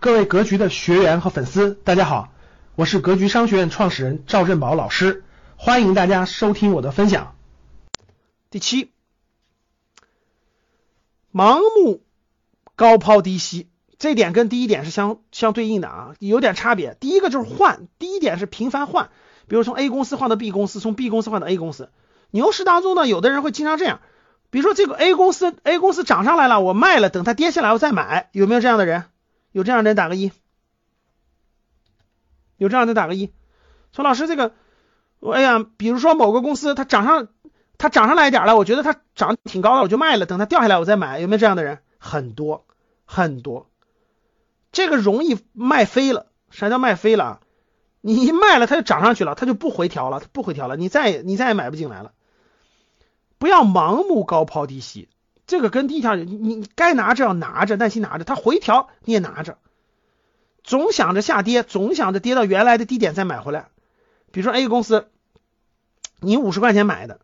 各位格局的学员和粉丝，大家好，我是格局商学院创始人赵振宝老师，欢迎大家收听我的分享。第七，盲目高抛低吸，这点跟第一点是相相对应的啊，有点差别。第一个就是换，第一点是频繁换，比如从 A 公司换到 B 公司，从 B 公司换到 A 公司。牛市当中呢，有的人会经常这样，比如说这个 A 公司 A 公司涨上来了，我卖了，等它跌下来我再买，有没有这样的人？有这样的人打个一，有这样的打个一。说老师这个，哎呀，比如说某个公司它涨上，它涨上来一点了，我觉得它涨挺高的，我就卖了，等它掉下来我再买，有没有这样的人？很多很多，这个容易卖飞了。啥叫卖飞了？你一卖了，它就涨上去了，它就不回调了，它不回调了，你再你再也买不进来了。不要盲目高抛低吸。这个跟第一条，你你该拿着要拿着，耐心拿着，它回调你也拿着，总想着下跌，总想着跌到原来的低点再买回来。比如说 A 公司，你五十块钱买的，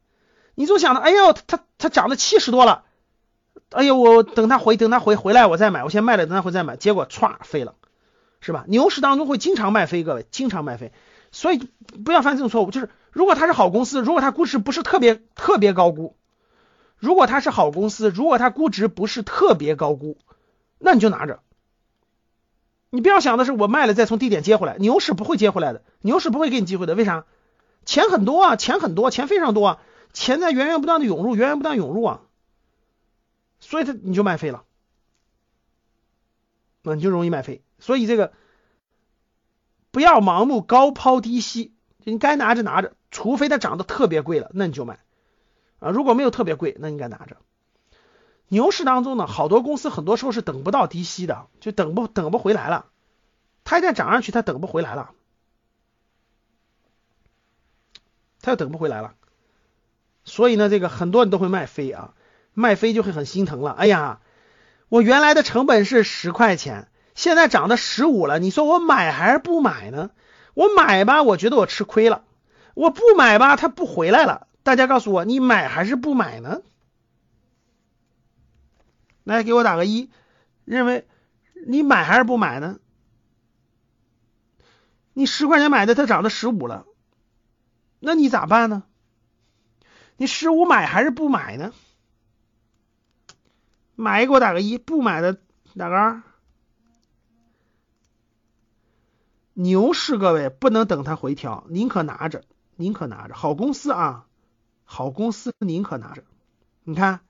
你总想着，哎呦，它它涨到七十多了，哎呦，我等它回，等它回回来我再买，我先卖了，等它回再买，结果歘飞了，是吧？牛市当中会经常卖飞，各位经常卖飞，所以不要犯这种错误。就是如果它是好公司，如果它估值不是特别特别高估。如果它是好公司，如果它估值不是特别高估，那你就拿着。你不要想的是我卖了再从低点接回来，牛市不会接回来的，牛市不会给你机会的。为啥？钱很多啊，钱很多，钱非常多啊，钱在源源不断的涌入，源源不断涌入啊，所以它你就卖飞了，那你就容易卖飞。所以这个不要盲目高抛低吸，你该拿着拿着，除非它涨得特别贵了，那你就买。啊，如果没有特别贵，那应该拿着。牛市当中呢，好多公司很多时候是等不到低吸的，就等不等不回来了。它一旦涨上去，它等不回来了，它又等不回来了。所以呢，这个很多人都会卖飞啊，卖飞就会很心疼了。哎呀，我原来的成本是十块钱，现在涨到十五了，你说我买还是不买呢？我买吧，我觉得我吃亏了；我不买吧，它不回来了。大家告诉我，你买还是不买呢？来，给我打个一，认为你买还是不买呢？你十块钱买的，它涨到十五了，那你咋办呢？你十五买还是不买呢？买给我打个一，不买的打个二。牛市各位不能等它回调，宁可拿着，宁可拿着好公司啊。好公司宁可拿着，你看，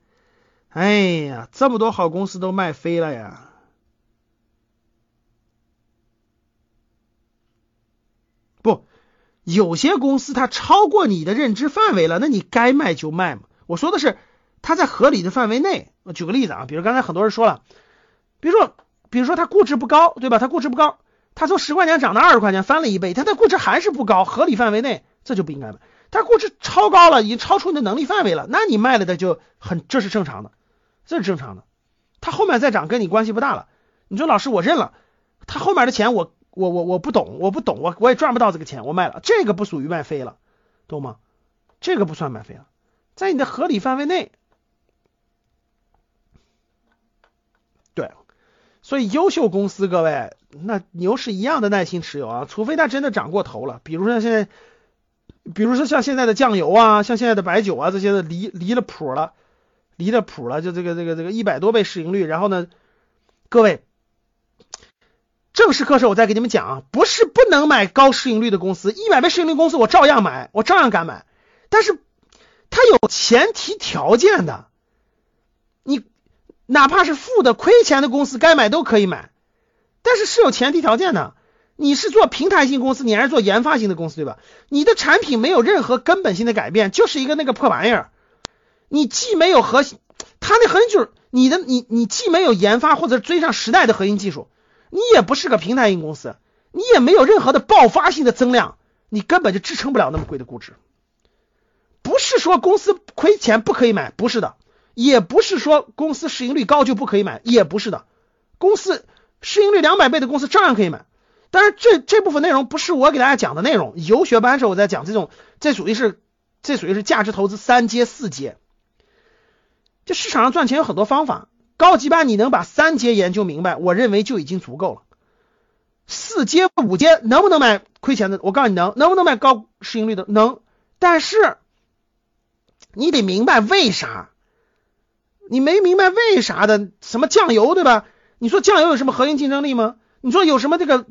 哎呀，这么多好公司都卖飞了呀！不，有些公司它超过你的认知范围了，那你该卖就卖嘛。我说的是它在合理的范围内。我举个例子啊，比如刚才很多人说了，比如说，比如说它估值不高，对吧？它估值不高，它从十块钱涨到二十块钱，翻了一倍，它的估值还是不高，合理范围内，这就不应该买。它估值超高了，已经超出你的能力范围了，那你卖了的就很，这是正常的，这是正常的。它后面再涨跟你关系不大了。你说老师我认了，它后面的钱我我我我不懂，我不懂，我我也赚不到这个钱，我卖了，这个不属于卖飞了，懂吗？这个不算卖飞了，在你的合理范围内。对，所以优秀公司各位，那牛市一样的耐心持有啊，除非它真的涨过头了，比如说现在。比如说像现在的酱油啊，像现在的白酒啊这些的离离了谱了，离了谱了，就这个这个这个一百多倍市盈率，然后呢，各位，正式课时候我再给你们讲啊，不是不能买高市盈率的公司，一百倍市盈率公司我照样买，我照样敢买，但是它有前提条件的，你哪怕是负的亏钱的公司该买都可以买，但是是有前提条件的。你是做平台型公司，你还是做研发型的公司，对吧？你的产品没有任何根本性的改变，就是一个那个破玩意儿。你既没有核心，它那核心就是你的，你你既没有研发或者追上时代的核心技术，你也不是个平台型公司，你也没有任何的爆发性的增量，你根本就支撑不了那么贵的估值。不是说公司亏钱不可以买，不是的；也不是说公司市盈率高就不可以买，也不是的。公司市盈率两百倍的公司照样可以买。当然，这这部分内容不是我给大家讲的内容。游学班时候我在讲这种，这属于是这属于是价值投资三阶四阶。这市场上赚钱有很多方法，高级班你能把三阶研究明白，我认为就已经足够了。四阶五阶能不能买亏钱的？我告诉你能，能不能买高市盈率的？能，但是你得明白为啥，你没明白为啥的？什么酱油对吧？你说酱油有什么核心竞争力吗？你说有什么这个？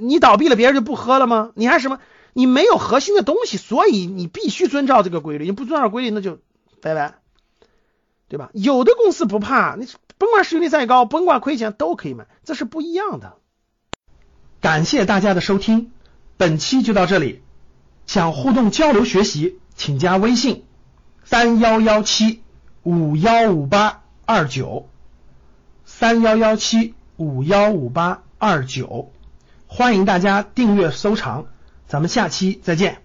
你倒闭了，别人就不喝了吗？你还什么？你没有核心的东西，所以你必须遵照这个规律。你不遵照规律，那就拜拜，对吧？有的公司不怕，你甭管市盈率再高，甭管亏钱都可以买，这是不一样的。感谢大家的收听，本期就到这里。想互动交流学习，请加微信三幺幺七五幺五八二九三幺幺七五幺五八二九。欢迎大家订阅收藏，咱们下期再见。